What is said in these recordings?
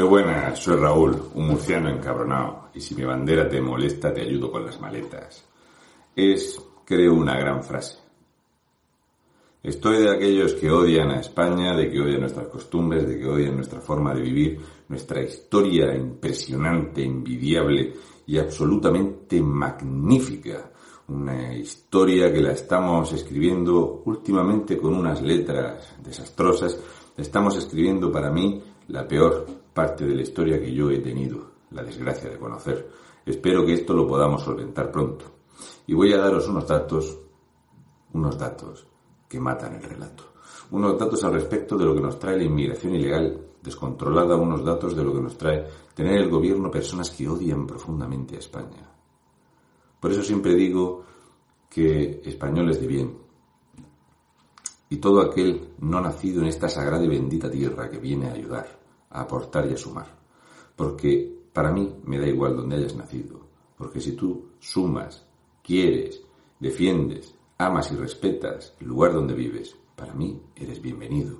Muy buenas, soy Raúl, un murciano encabronado, y si mi bandera te molesta te ayudo con las maletas. Es, creo, una gran frase. Estoy de aquellos que odian a España, de que odian nuestras costumbres, de que odian nuestra forma de vivir, nuestra historia impresionante, envidiable y absolutamente magnífica. Una historia que la estamos escribiendo últimamente con unas letras desastrosas. Estamos escribiendo para mí la peor parte de la historia que yo he tenido, la desgracia de conocer. Espero que esto lo podamos solventar pronto. Y voy a daros unos datos, unos datos que matan el relato. Unos datos al respecto de lo que nos trae la inmigración ilegal descontrolada, unos datos de lo que nos trae tener el gobierno personas que odian profundamente a España. Por eso siempre digo que españoles de bien y todo aquel no nacido en esta sagrada y bendita tierra que viene a ayudar, a aportar y a sumar. Porque para mí me da igual donde hayas nacido, porque si tú sumas, quieres, defiendes, amas y respetas el lugar donde vives, para mí eres bienvenido,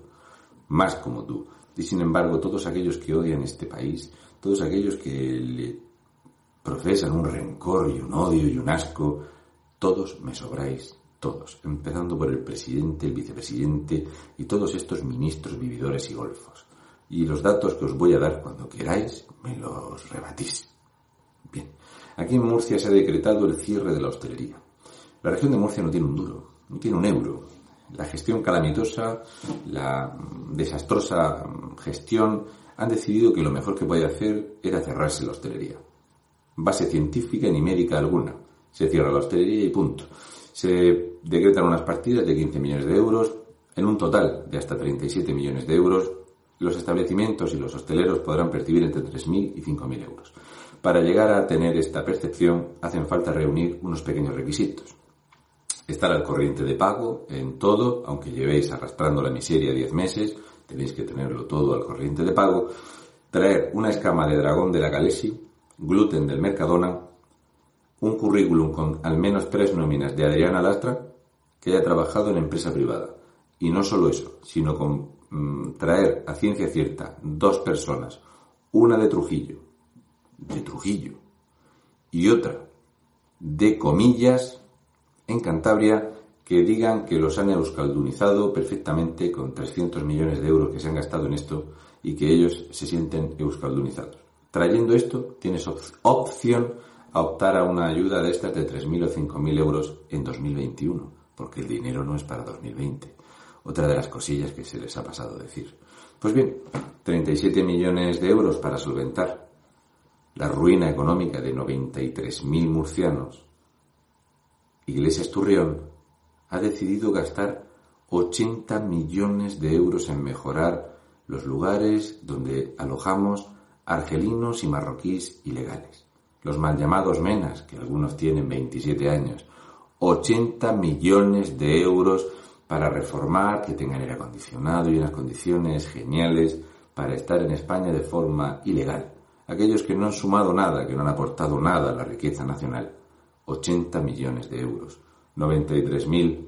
más como tú. Y sin embargo, todos aquellos que odian este país, todos aquellos que le profesan un rencor y un odio y un asco, todos me sobráis, todos, empezando por el presidente, el vicepresidente y todos estos ministros vividores y golfos y los datos que os voy a dar cuando queráis me los rebatís. Bien, aquí en Murcia se ha decretado el cierre de la hostelería. La región de Murcia no tiene un duro, no tiene un euro. La gestión calamitosa, la desastrosa gestión han decidido que lo mejor que puede hacer era cerrarse la hostelería. Base científica ni médica alguna. Se cierra la hostelería y punto. Se decretan unas partidas de 15 millones de euros, en un total de hasta 37 millones de euros los establecimientos y los hosteleros podrán percibir entre 3.000 y 5.000 euros. Para llegar a tener esta percepción hacen falta reunir unos pequeños requisitos. Estar al corriente de pago en todo, aunque llevéis arrastrando la miseria 10 meses, tenéis que tenerlo todo al corriente de pago. Traer una escama de dragón de la Galesi, gluten del Mercadona, un currículum con al menos tres nóminas de Adriana Lastra, que haya trabajado en empresa privada. Y no solo eso, sino con Mm, traer a ciencia cierta dos personas, una de Trujillo, de Trujillo, y otra de comillas en Cantabria, que digan que los han euskaldunizado perfectamente con 300 millones de euros que se han gastado en esto y que ellos se sienten euskaldunizados. Trayendo esto, tienes opción a optar a una ayuda de estas de 3.000 o 5.000 euros en 2021, porque el dinero no es para 2020 otra de las cosillas que se les ha pasado decir. Pues bien, 37 millones de euros para solventar la ruina económica de 93.000 murcianos. Iglesias Turrión ha decidido gastar 80 millones de euros en mejorar los lugares donde alojamos argelinos y marroquíes ilegales. Los mal llamados menas, que algunos tienen 27 años. 80 millones de euros para reformar, que tengan aire acondicionado y unas condiciones geniales para estar en España de forma ilegal. Aquellos que no han sumado nada, que no han aportado nada a la riqueza nacional. 80 millones de euros. 93.000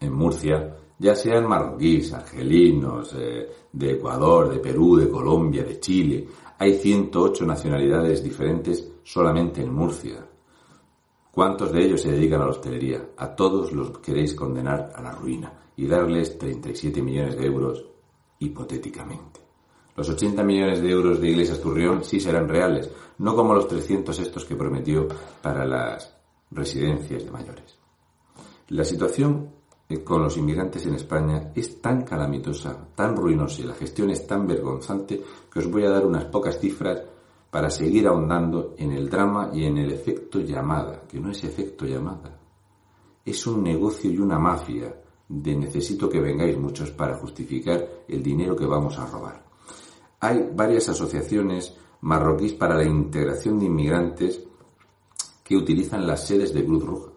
en Murcia, ya sean marroquíes, argelinos, eh, de Ecuador, de Perú, de Colombia, de Chile. Hay 108 nacionalidades diferentes solamente en Murcia. ¿Cuántos de ellos se dedican a la hostelería? A todos los queréis condenar a la ruina y darles 37 millones de euros hipotéticamente. Los 80 millones de euros de Iglesias Turrión sí serán reales, no como los 300 estos que prometió para las residencias de mayores. La situación con los inmigrantes en España es tan calamitosa, tan ruinosa y la gestión es tan vergonzante que os voy a dar unas pocas cifras para seguir ahondando en el drama y en el efecto llamada, que no es efecto llamada. Es un negocio y una mafia de necesito que vengáis muchos para justificar el dinero que vamos a robar. Hay varias asociaciones marroquíes para la integración de inmigrantes que utilizan las sedes de Cruz Roja.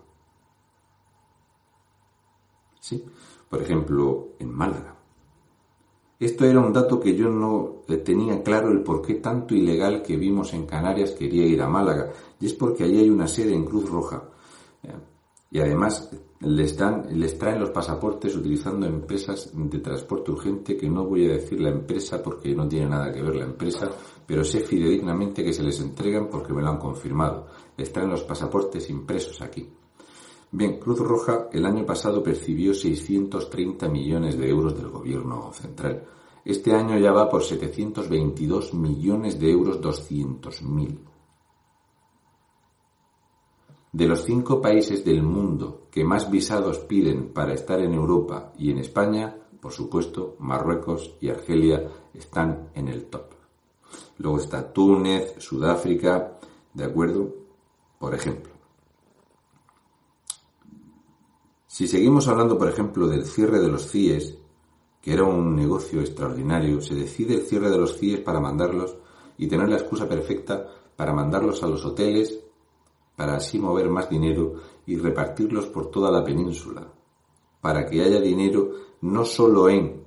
¿Sí? Por ejemplo, en Málaga. Esto era un dato que yo no tenía claro el por qué tanto ilegal que vimos en Canarias quería ir a Málaga. Y es porque allí hay una sede en Cruz Roja. Eh, y además les, dan, les traen los pasaportes utilizando empresas de transporte urgente, que no voy a decir la empresa porque no tiene nada que ver la empresa, pero sé fidedignamente que se les entregan porque me lo han confirmado. Les traen los pasaportes impresos aquí. Bien, Cruz Roja el año pasado percibió 630 millones de euros del gobierno central. Este año ya va por 722 millones de euros 200.000. De los cinco países del mundo que más visados piden para estar en Europa y en España, por supuesto, Marruecos y Argelia están en el top. Luego está Túnez, Sudáfrica, ¿de acuerdo? Por ejemplo. Si seguimos hablando, por ejemplo, del cierre de los CIES, que era un negocio extraordinario, se decide el cierre de los CIES para mandarlos y tener la excusa perfecta para mandarlos a los hoteles, para así mover más dinero y repartirlos por toda la península, para que haya dinero no solo en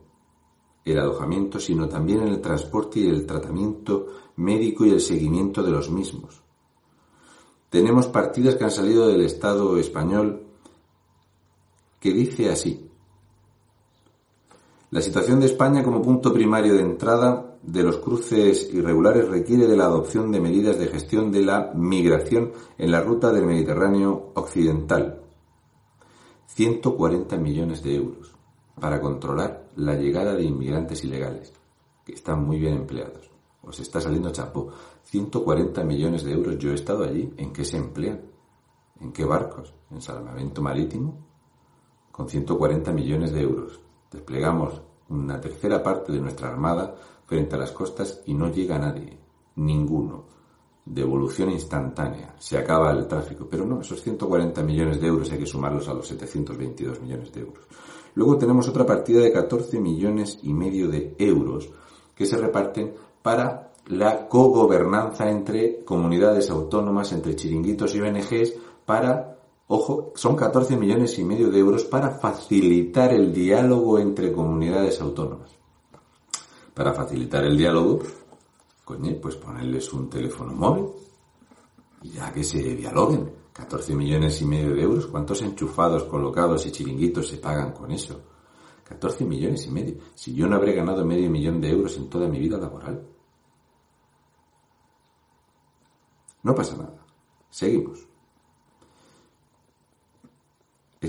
el alojamiento, sino también en el transporte y el tratamiento médico y el seguimiento de los mismos. Tenemos partidas que han salido del Estado español que dice así. La situación de España como punto primario de entrada de los cruces irregulares requiere de la adopción de medidas de gestión de la migración en la ruta del Mediterráneo occidental. 140 millones de euros para controlar la llegada de inmigrantes ilegales, que están muy bien empleados. Os está saliendo chapo. 140 millones de euros. Yo he estado allí. ¿En qué se emplean? ¿En qué barcos? ¿En salvamento marítimo? Con 140 millones de euros. Desplegamos una tercera parte de nuestra armada frente a las costas y no llega nadie. Ninguno. Devolución instantánea. Se acaba el tráfico. Pero no, esos 140 millones de euros hay que sumarlos a los 722 millones de euros. Luego tenemos otra partida de 14 millones y medio de euros que se reparten para la cogobernanza entre comunidades autónomas, entre chiringuitos y ONGs, para, ojo, son 14 millones y medio de euros para facilitar el diálogo entre comunidades autónomas. Para facilitar el diálogo, coño, pues ponerles un teléfono móvil y ya que se dialoguen. 14 millones y medio de euros, ¿cuántos enchufados, colocados y chiringuitos se pagan con eso? 14 millones y medio. Si yo no habré ganado medio millón de euros en toda mi vida laboral. No pasa nada. Seguimos.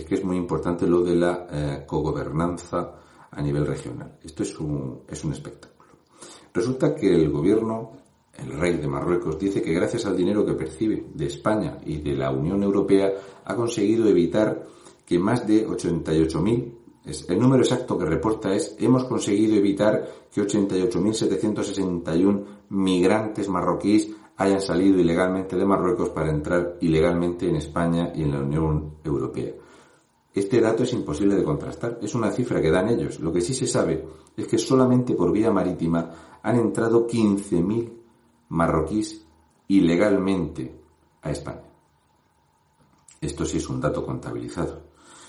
Es que es muy importante lo de la eh, cogobernanza a nivel regional. Esto es un, es un espectáculo. Resulta que el gobierno el rey de Marruecos, dice que gracias al dinero que percibe de España y de la Unión Europea ha conseguido evitar que más de 88.000, el número exacto que reporta es, hemos conseguido evitar que 88.761 migrantes marroquíes hayan salido ilegalmente de Marruecos para entrar ilegalmente en España y en la Unión Europea. Este dato es imposible de contrastar, es una cifra que dan ellos. Lo que sí se sabe es que solamente por vía marítima han entrado 15.000 marroquíes ilegalmente a España. Esto sí es un dato contabilizado.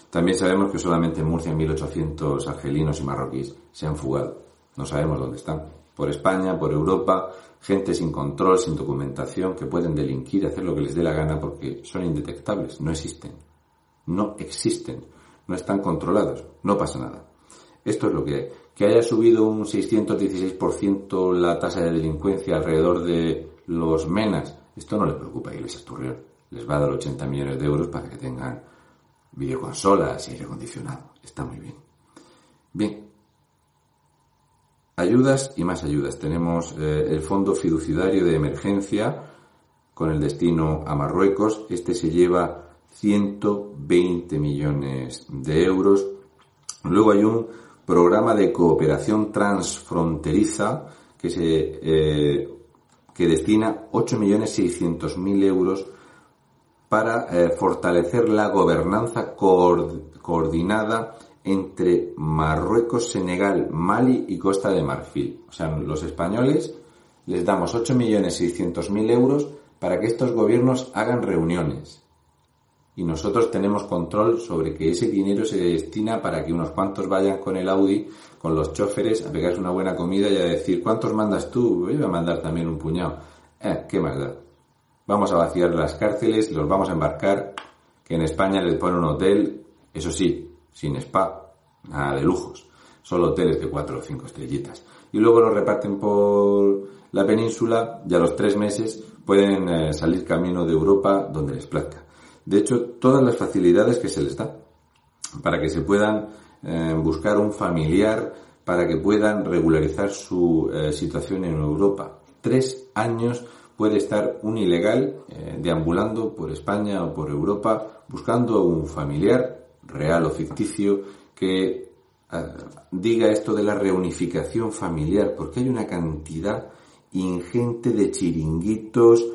También sabemos que solamente en Murcia 1.800 argelinos y marroquíes se han fugado. No sabemos dónde están. Por España, por Europa, gente sin control, sin documentación, que pueden delinquir, hacer lo que les dé la gana porque son indetectables, no existen. No existen. No están controlados. No pasa nada. Esto es lo que hay que haya subido un 616% la tasa de delincuencia alrededor de los menas, esto no le preocupa a Iglesias Turrión. Les va a dar 80 millones de euros para que tengan videoconsolas y aire acondicionado. Está muy bien. Bien. Ayudas y más ayudas. Tenemos eh, el Fondo Fiduciario de Emergencia con el destino a Marruecos. Este se lleva 120 millones de euros. Luego hay un programa de cooperación transfronteriza que, se, eh, que destina 8.600.000 euros para eh, fortalecer la gobernanza coordinada entre Marruecos, Senegal, Mali y Costa de Marfil. O sea, los españoles les damos 8.600.000 euros para que estos gobiernos hagan reuniones y nosotros tenemos control sobre que ese dinero se destina para que unos cuantos vayan con el Audi, con los choferes, a pegarse una buena comida y a decir, ¿cuántos mandas tú? Yo voy a mandar también un puñado. Eh, ¿qué más da? Vamos a vaciar las cárceles, los vamos a embarcar, que en España les ponen un hotel, eso sí, sin spa, nada de lujos, solo hoteles de cuatro o cinco estrellitas. Y luego los reparten por la península y a los tres meses pueden eh, salir camino de Europa donde les plazca. De hecho, todas las facilidades que se les da para que se puedan eh, buscar un familiar, para que puedan regularizar su eh, situación en Europa. Tres años puede estar un ilegal deambulando por España o por Europa buscando un familiar real o ficticio que diga esto de la reunificación familiar, porque hay una cantidad ingente de chiringuitos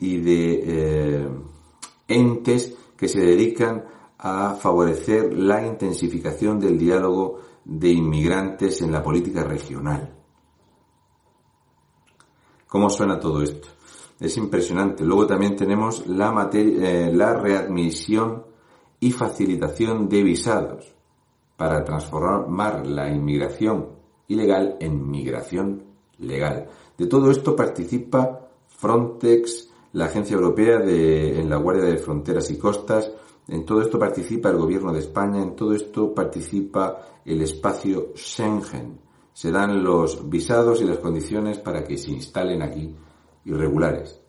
y de eh, entes que se dedican a favorecer la intensificación del diálogo de inmigrantes en la política regional. ¿Cómo suena todo esto? Es impresionante. Luego también tenemos la, eh, la readmisión y facilitación de visados para transformar la inmigración ilegal en migración legal. De todo esto participa Frontex, la Agencia Europea de, en la Guardia de Fronteras y Costas, en todo esto participa el Gobierno de España, en todo esto participa el espacio Schengen. Se dan los visados y las condiciones para que se instalen aquí irregulares.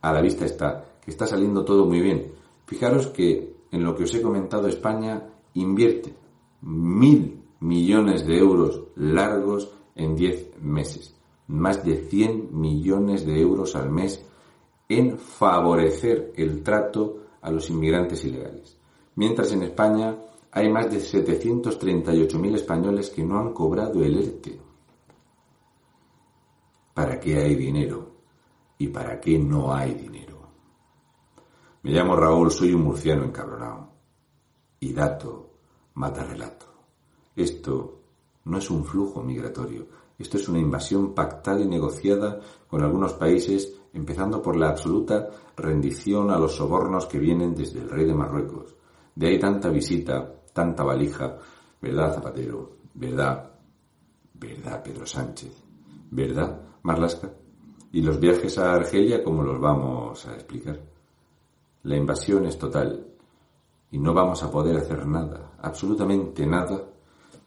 A la vista está que está saliendo todo muy bien. Fijaros que en lo que os he comentado España invierte mil millones de euros largos en diez meses más de 100 millones de euros al mes en favorecer el trato a los inmigrantes ilegales. Mientras en España hay más de 738.000 españoles que no han cobrado el ERTE. ¿Para qué hay dinero? ¿Y para qué no hay dinero? Me llamo Raúl, soy un murciano encabronado. Y dato mata relato. Esto no es un flujo migratorio, esto es una invasión pactada y negociada con algunos países, empezando por la absoluta rendición a los sobornos que vienen desde el rey de Marruecos. De ahí tanta visita, tanta valija, ¿verdad, Zapatero? ¿Verdad? ¿Verdad, Pedro Sánchez? ¿Verdad, Marlasca? ¿Y los viajes a Argelia cómo los vamos a explicar? La invasión es total y no vamos a poder hacer nada, absolutamente nada,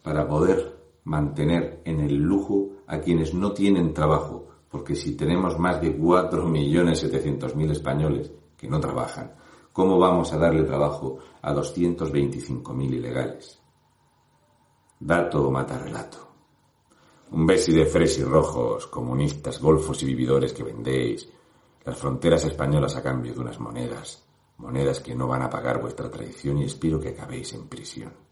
para poder mantener en el lujo a quienes no tienen trabajo, porque si tenemos más de 4.700.000 españoles que no trabajan, ¿cómo vamos a darle trabajo a 225.000 ilegales? Dato mata relato. Un besi de fresi rojos, comunistas, golfos y vividores que vendéis, las fronteras españolas a cambio de unas monedas, monedas que no van a pagar vuestra traición y espero que acabéis en prisión.